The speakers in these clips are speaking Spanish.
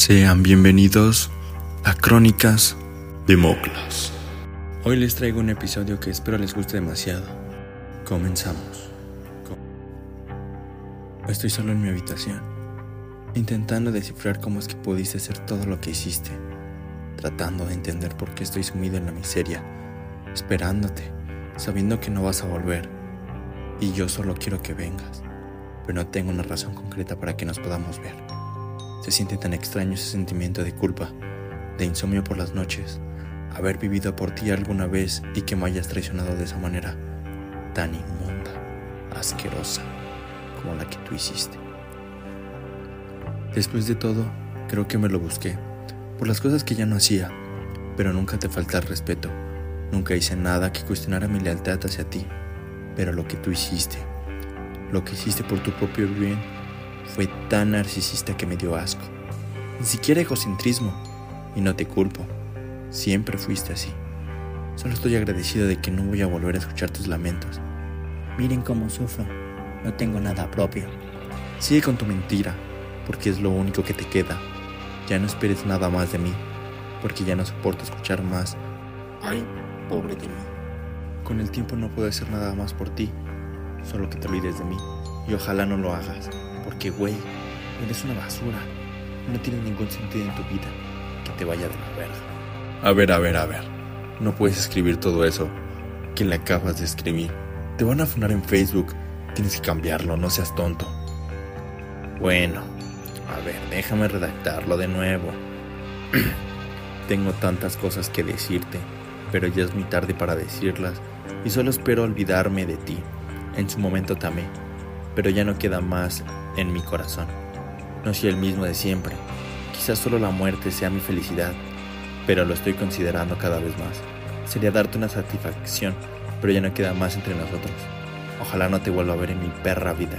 Sean bienvenidos a Crónicas de Moclas. Hoy les traigo un episodio que espero les guste demasiado. Comenzamos. Estoy solo en mi habitación, intentando descifrar cómo es que pudiste hacer todo lo que hiciste, tratando de entender por qué estoy sumido en la miseria, esperándote, sabiendo que no vas a volver, y yo solo quiero que vengas, pero no tengo una razón concreta para que nos podamos ver. Se siente tan extraño ese sentimiento de culpa, de insomnio por las noches, haber vivido por ti alguna vez y que me hayas traicionado de esa manera tan inmunda, asquerosa como la que tú hiciste. Después de todo, creo que me lo busqué, por las cosas que ya no hacía, pero nunca te falta el respeto, nunca hice nada que cuestionara mi lealtad hacia ti, pero lo que tú hiciste, lo que hiciste por tu propio bien, fue tan narcisista que me dio asco. Ni siquiera egocentrismo, y no te culpo. Siempre fuiste así. Solo estoy agradecido de que no voy a volver a escuchar tus lamentos. Miren cómo sufro. No tengo nada propio. Sigue con tu mentira, porque es lo único que te queda. Ya no esperes nada más de mí, porque ya no soporto escuchar más. Ay, pobre de mí. Con el tiempo no puedo hacer nada más por ti, solo que te olvides de mí. Y ojalá no lo hagas, porque güey, eres una basura. No tiene ningún sentido en tu vida que te vaya de la verga. A ver, a ver, a ver. No puedes escribir todo eso que le acabas de escribir. Te van a funar en Facebook. Tienes que cambiarlo, no seas tonto. Bueno, a ver, déjame redactarlo de nuevo. Tengo tantas cosas que decirte, pero ya es muy tarde para decirlas y solo espero olvidarme de ti. En su momento también, pero ya no queda más en mi corazón. No soy el mismo de siempre. Quizás solo la muerte sea mi felicidad, pero lo estoy considerando cada vez más. Sería darte una satisfacción, pero ya no queda más entre nosotros. Ojalá no te vuelva a ver en mi perra vida,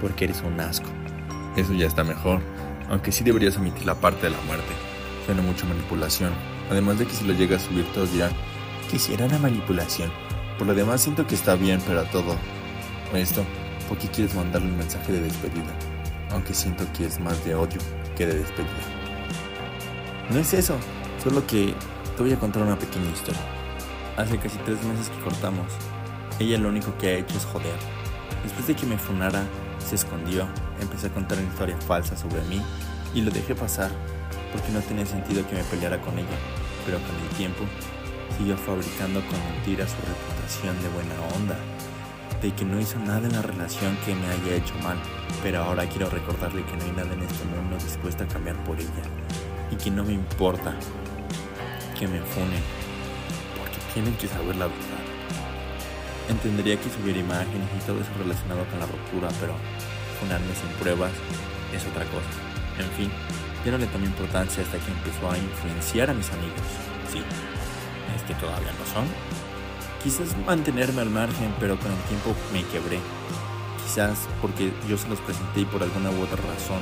porque eres un asco. Eso ya está mejor, aunque sí deberías omitir la parte de la muerte. Suena mucho manipulación, además de que si lo llegas a subir todos dirán, quisiera una manipulación. Por lo demás siento que está bien, pero todo. Esto, ¿por qué quieres mandarle un mensaje de despedida? Aunque siento que es más de odio que de despedida. No es eso, solo que te voy a contar una pequeña historia. Hace casi tres meses que cortamos. Ella lo único que ha hecho es joder. Después de que me funara, se escondió, empecé a contar una historia falsa sobre mí y lo dejé pasar porque no tenía sentido que me peleara con ella. Pero con el tiempo, siguió fabricando con mentiras su reputación de buena onda, de que no hizo nada en la relación que me haya hecho mal, pero ahora quiero recordarle que no hay nada en este mundo dispuesto a cambiar por ella y que no me importa que me funen, porque tienen que saber la verdad. Entendería que subiera imágenes y todo eso relacionado con la ruptura, pero funarme sin pruebas es otra cosa. En fin, ya no le tomé importancia hasta que empezó a influenciar a mis amigos. Sí, es que todavía no son. Quizás mantenerme al margen, pero con el tiempo me quebré. Quizás porque yo se los presenté y por alguna u otra razón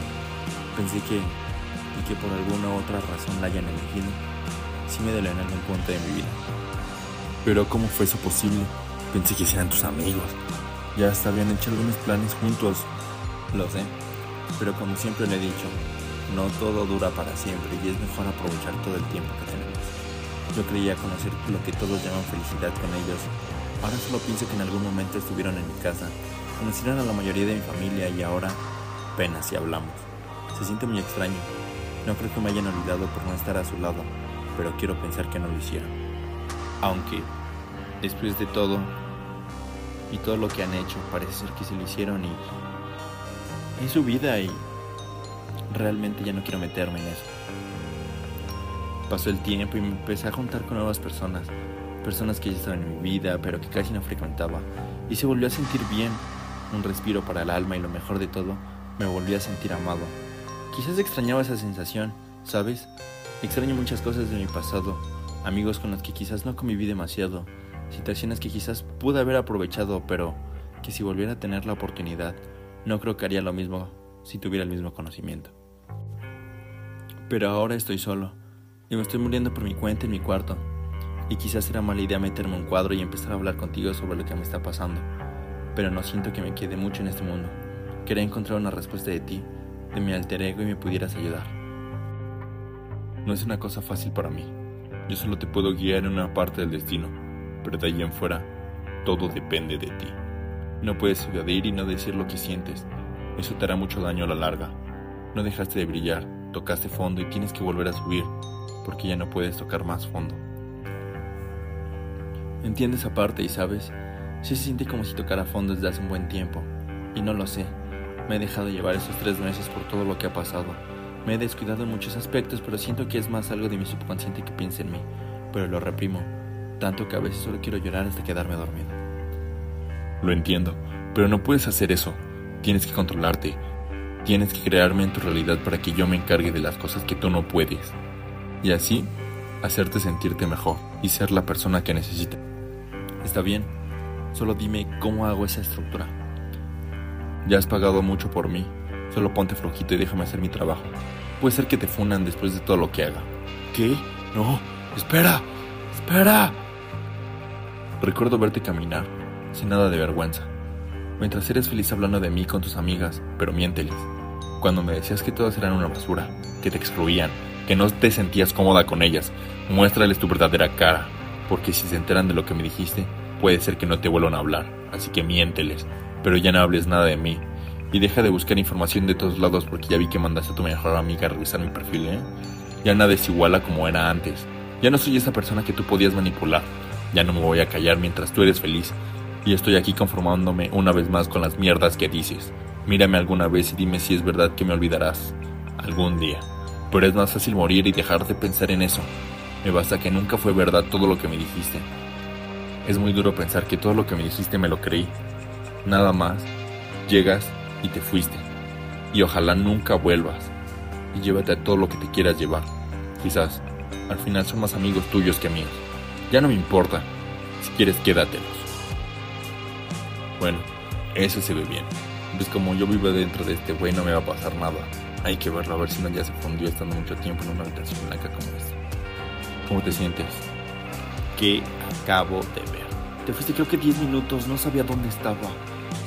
pensé que y que por alguna otra razón la hayan elegido. Sí me dolió en algún punto de mi vida. Pero ¿cómo fue eso posible? Pensé que eran tus amigos. Ya hasta habían hecho algunos planes juntos. Lo sé. Pero como siempre le he dicho, no todo dura para siempre y es mejor aprovechar todo el tiempo que tenemos. Yo creía conocer lo que todos llaman felicidad con ellos. Ahora solo pienso que en algún momento estuvieron en mi casa, conocieron a la mayoría de mi familia y ahora apenas si hablamos. Se siente muy extraño. No creo que me hayan olvidado por no estar a su lado, pero quiero pensar que no lo hicieron. Aunque, después de todo, y todo lo que han hecho, parece ser que se lo hicieron y es su vida y realmente ya no quiero meterme en eso. Pasó el tiempo y me empecé a juntar con nuevas personas, personas que ya estaban en mi vida, pero que casi no frecuentaba, y se volvió a sentir bien, un respiro para el alma y lo mejor de todo, me volví a sentir amado. Quizás extrañaba esa sensación, ¿sabes? Extraño muchas cosas de mi pasado, amigos con los que quizás no conviví demasiado, situaciones que quizás pude haber aprovechado, pero que si volviera a tener la oportunidad, no creo que haría lo mismo si tuviera el mismo conocimiento. Pero ahora estoy solo y me estoy muriendo por mi cuenta en mi cuarto. Y quizás era mala idea meterme un cuadro y empezar a hablar contigo sobre lo que me está pasando. Pero no siento que me quede mucho en este mundo. Quería encontrar una respuesta de ti, de mi alter ego y me pudieras ayudar. No es una cosa fácil para mí. Yo solo te puedo guiar en una parte del destino, pero de ahí en fuera, todo depende de ti. No puedes evadir y no decir lo que sientes. Eso te hará mucho daño a la larga. No dejaste de brillar, tocaste fondo y tienes que volver a subir, porque ya no puedes tocar más fondo. Entiendes esa parte y sabes, sí se siente como si tocara fondo desde hace un buen tiempo, y no lo sé. Me he dejado llevar esos tres meses por todo lo que ha pasado. Me he descuidado en muchos aspectos, pero siento que es más algo de mi subconsciente que piensa en mí, pero lo reprimo, tanto que a veces solo quiero llorar hasta quedarme dormido. Lo entiendo, pero no puedes hacer eso. Tienes que controlarte, Tienes que crearme en tu realidad para que yo me encargue de las cosas que tú no puedes. Y así, hacerte sentirte mejor y ser la persona que necesitas. Está bien, solo dime cómo hago esa estructura. Ya has pagado mucho por mí, solo ponte flojito y déjame hacer mi trabajo. Puede ser que te funan después de todo lo que haga. ¿Qué? No, espera, espera. Recuerdo verte caminar, sin nada de vergüenza mientras eres feliz hablando de mí con tus amigas, pero miénteles. Cuando me decías que todas eran una basura, que te excluían, que no te sentías cómoda con ellas, muéstrales tu verdadera cara, porque si se enteran de lo que me dijiste, puede ser que no te vuelvan a hablar, así que miénteles, pero ya no hables nada de mí. Y deja de buscar información de todos lados porque ya vi que mandaste a tu mejor amiga a revisar mi perfil, ¿eh? Ya nada es igual a como era antes. Ya no soy esa persona que tú podías manipular. Ya no me voy a callar mientras tú eres feliz y estoy aquí conformándome una vez más con las mierdas que dices. Mírame alguna vez y dime si es verdad que me olvidarás. Algún día. Pero es más fácil morir y dejar de pensar en eso. Me basta que nunca fue verdad todo lo que me dijiste. Es muy duro pensar que todo lo que me dijiste me lo creí. Nada más. Llegas y te fuiste. Y ojalá nunca vuelvas. Y llévate a todo lo que te quieras llevar. Quizás, al final son más amigos tuyos que míos. Ya no me importa. Si quieres, quédatelos. Bueno, eso se ve bien. Pues como yo vivo dentro de este güey no me va a pasar nada. Hay que verlo a ver si no ya se fundió estando mucho tiempo en una habitación blanca como esta. ¿Cómo te sientes? ¿Qué acabo de ver? Te fuiste creo que 10 minutos, no sabía dónde estaba.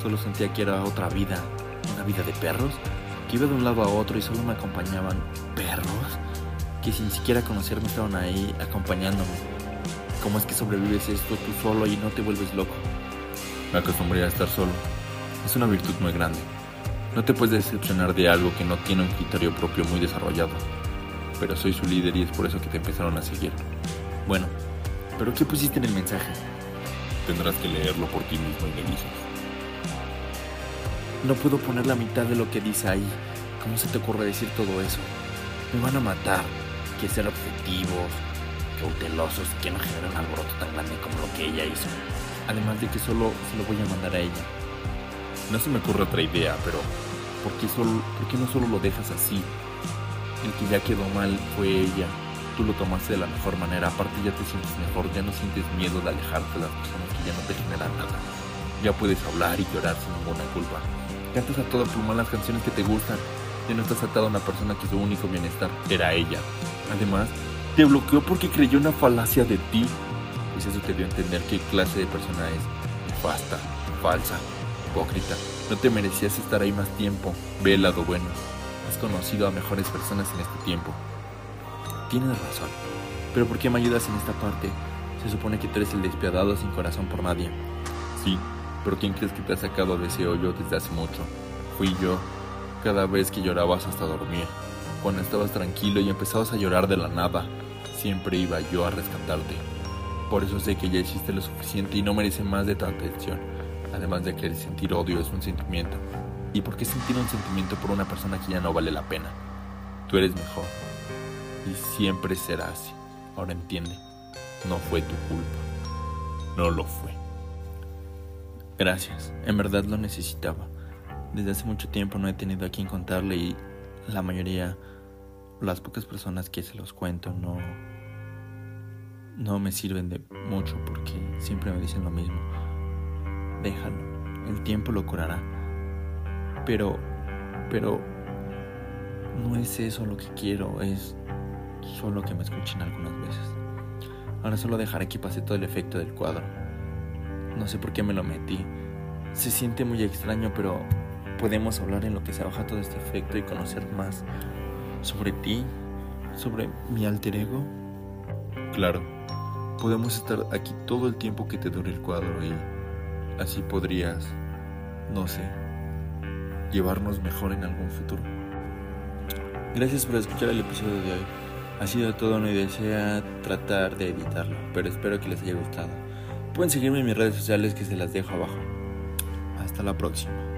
Solo sentía que era otra vida. ¿Una vida de perros? Que iba de un lado a otro y solo me acompañaban perros. Que sin siquiera conocerme estaban ahí acompañándome. ¿Cómo es que sobrevives esto tú solo y no te vuelves loco? Me acostumbré a estar solo. Es una virtud muy grande. No te puedes decepcionar de algo que no tiene un criterio propio muy desarrollado. Pero soy su líder y es por eso que te empezaron a seguir. Bueno, ¿pero qué pusiste en el mensaje? Tendrás que leerlo por ti mismo y me dices. No puedo poner la mitad de lo que dice ahí. ¿Cómo se te ocurre decir todo eso? Me van a matar. Que ser objetivos, cautelosos, que no generen un alboroto tan grande como lo que ella hizo. Además de que solo se lo voy a mandar a ella. No se me ocurre otra idea, pero ¿por qué, solo, ¿por qué no solo lo dejas así? El que ya quedó mal fue ella. Tú lo tomaste de la mejor manera. Aparte ya te sientes mejor, ya no sientes miedo de alejarte de las personas que ya no te generan nada. Ya puedes hablar y llorar sin ninguna culpa. Cantas a todo pulmón las canciones que te gustan. Ya no estás atado a una persona que su único bienestar era ella. Además, te bloqueó porque creyó una falacia de ti pues eso te dio a entender qué clase de persona es. Nefasta, falsa, No te merecías estar ahí más tiempo. Ve el lado bueno. Has conocido a mejores personas en este tiempo. Tienes razón. Pero ¿por qué me ayudas en esta parte? Se supone que tú eres el despiadado sin corazón por nadie. Sí, pero ¿quién crees que te ha sacado de ese hoyo desde hace mucho? Fui yo. Cada vez que llorabas hasta dormir. Cuando estabas tranquilo y empezabas a llorar de la nada, siempre iba yo a rescatarte. Por eso sé que ya hiciste lo suficiente y no merece más de tu atención. Además de que el sentir odio es un sentimiento. ¿Y por qué sentir un sentimiento por una persona que ya no vale la pena? Tú eres mejor. Y siempre será así. Ahora entiende. No fue tu culpa. No lo fue. Gracias. En verdad lo necesitaba. Desde hace mucho tiempo no he tenido a quien contarle y la mayoría, las pocas personas que se los cuento no no me sirven de mucho porque siempre me dicen lo mismo. Déjalo, el tiempo lo curará. Pero, pero, no es eso lo que quiero, es solo que me escuchen algunas veces. Ahora solo dejaré que pase todo el efecto del cuadro. No sé por qué me lo metí. Se siente muy extraño, pero podemos hablar en lo que se baja todo este efecto y conocer más sobre ti sobre mi alter ego? Claro, podemos estar aquí todo el tiempo que te dure el cuadro y así podrías, no sé, llevarnos mejor en algún futuro. Gracias por escuchar el episodio de hoy. Ha sido todo una idea tratar de editarlo, pero espero que les haya gustado. Pueden seguirme en mis redes sociales que se las dejo abajo. Hasta la próxima.